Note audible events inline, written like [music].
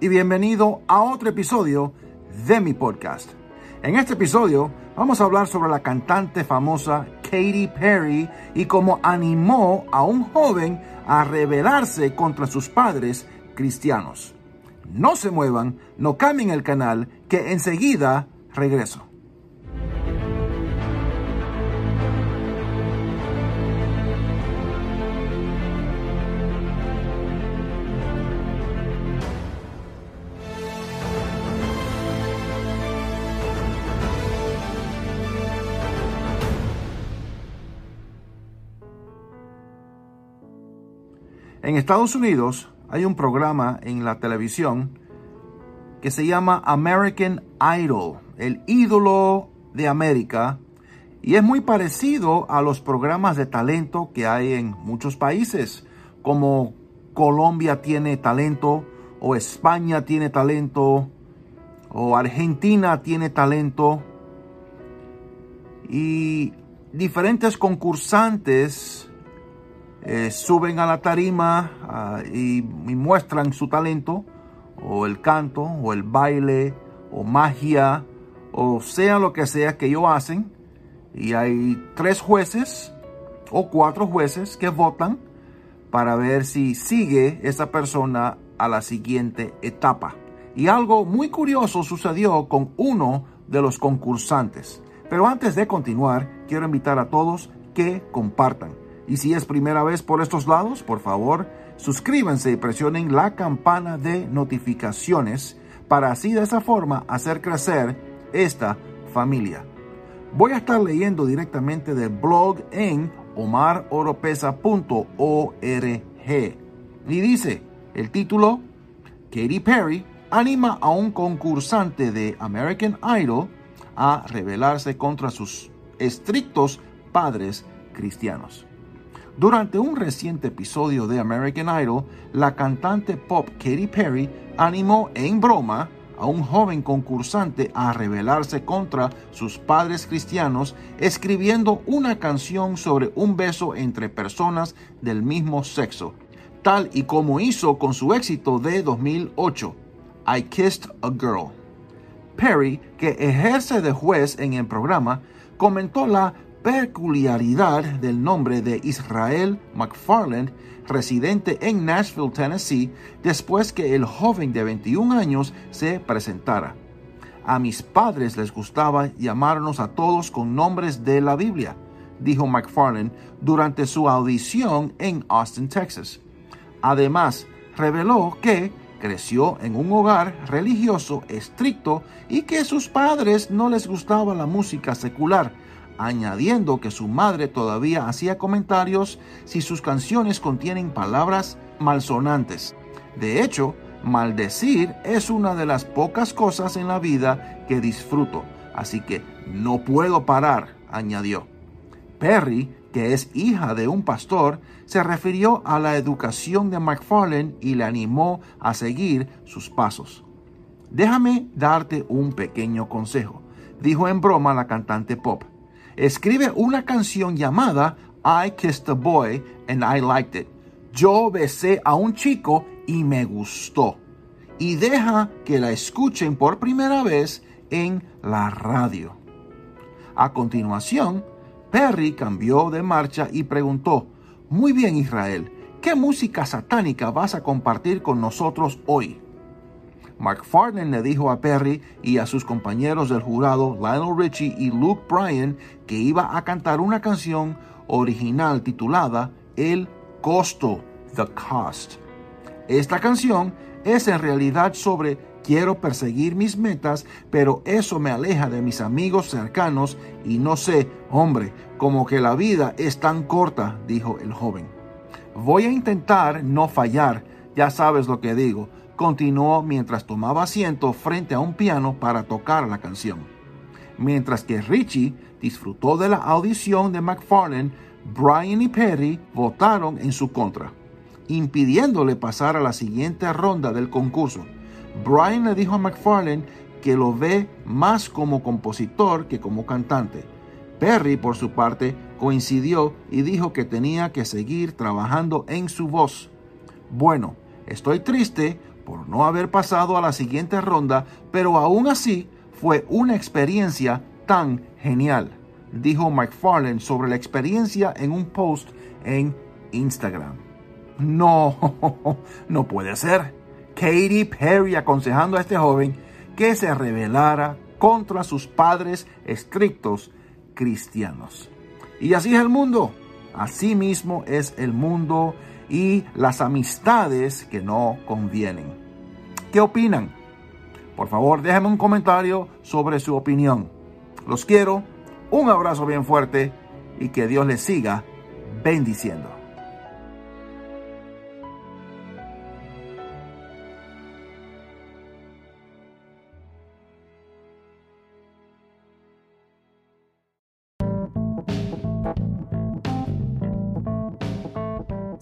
Y bienvenido a otro episodio de mi podcast. En este episodio vamos a hablar sobre la cantante famosa Katy Perry y cómo animó a un joven a rebelarse contra sus padres cristianos. No se muevan, no cambien el canal, que enseguida regreso. En Estados Unidos hay un programa en la televisión que se llama American Idol, el ídolo de América, y es muy parecido a los programas de talento que hay en muchos países, como Colombia tiene talento, o España tiene talento, o Argentina tiene talento, y diferentes concursantes eh, suben a la tarima ah, y, muestran su talento, o el canto, o el baile, o magia, o sea lo que sea que ellos hacen. Y hay tres jueces o cuatro jueces que votan para ver si sigue esa persona a la siguiente etapa. Y algo muy curioso sucedió con uno de los concursantes. Pero antes de continuar, quiero invitar a todos que compartan y si es primera vez por estos lados, por favor, suscríbanse y presionen la campana de notificaciones para así de esa forma hacer crecer esta familia. Voy a estar leyendo directamente del blog en omaroropesa.org. Y dice el título, Katy Perry anima a un concursante de American Idol a rebelarse contra sus estrictos padres cristianos. Durante un reciente episodio de American Idol, la cantante pop Katy Perry animó en broma a un joven concursante a rebelarse contra sus padres cristianos escribiendo una canción sobre un beso entre personas del mismo sexo, tal y como hizo con su éxito de 2008, I Kissed a Girl. Perry, que ejerce de juez en el programa, comentó la peculiaridad del nombre de Israel McFarland, residente en Nashville, Tennessee, después que el joven de 21 años se presentara. A mis padres les gustaba llamarnos a todos con nombres de la Biblia, dijo McFarland durante su audición en Austin, Texas. Además, reveló que creció en un hogar religioso estricto y que sus padres no les gustaba la música secular añadiendo que su madre todavía hacía comentarios si sus canciones contienen palabras malsonantes. De hecho, maldecir es una de las pocas cosas en la vida que disfruto, así que no puedo parar, añadió. Perry, que es hija de un pastor, se refirió a la educación de McFarlane y le animó a seguir sus pasos. Déjame darte un pequeño consejo, dijo en broma la cantante pop escribe una canción llamada I Kissed a Boy and I Liked It. Yo besé a un chico y me gustó. Y deja que la escuchen por primera vez en la radio. A continuación, Perry cambió de marcha y preguntó, Muy bien Israel, ¿qué música satánica vas a compartir con nosotros hoy? McFarlane le dijo a Perry y a sus compañeros del jurado Lionel Richie y Luke Bryan que iba a cantar una canción original titulada El costo, The Cost. Esta canción es en realidad sobre quiero perseguir mis metas, pero eso me aleja de mis amigos cercanos y no sé, hombre, como que la vida es tan corta, dijo el joven. Voy a intentar no fallar, ya sabes lo que digo, continuó mientras tomaba asiento frente a un piano para tocar la canción. Mientras que Richie disfrutó de la audición de McFarlane, Brian y Perry votaron en su contra, impidiéndole pasar a la siguiente ronda del concurso. Brian le dijo a McFarlane que lo ve más como compositor que como cantante. Perry, por su parte, coincidió y dijo que tenía que seguir trabajando en su voz. Bueno, estoy triste por no haber pasado a la siguiente ronda, pero aún así fue una experiencia tan genial, dijo McFarlane sobre la experiencia en un post en Instagram. No, [laughs] no puede ser. Katy Perry aconsejando a este joven que se rebelara contra sus padres estrictos cristianos. Y así es el mundo. Así mismo es el mundo y las amistades que no convienen. ¿Qué opinan? Por favor, déjenme un comentario sobre su opinión. Los quiero, un abrazo bien fuerte y que Dios les siga bendiciendo.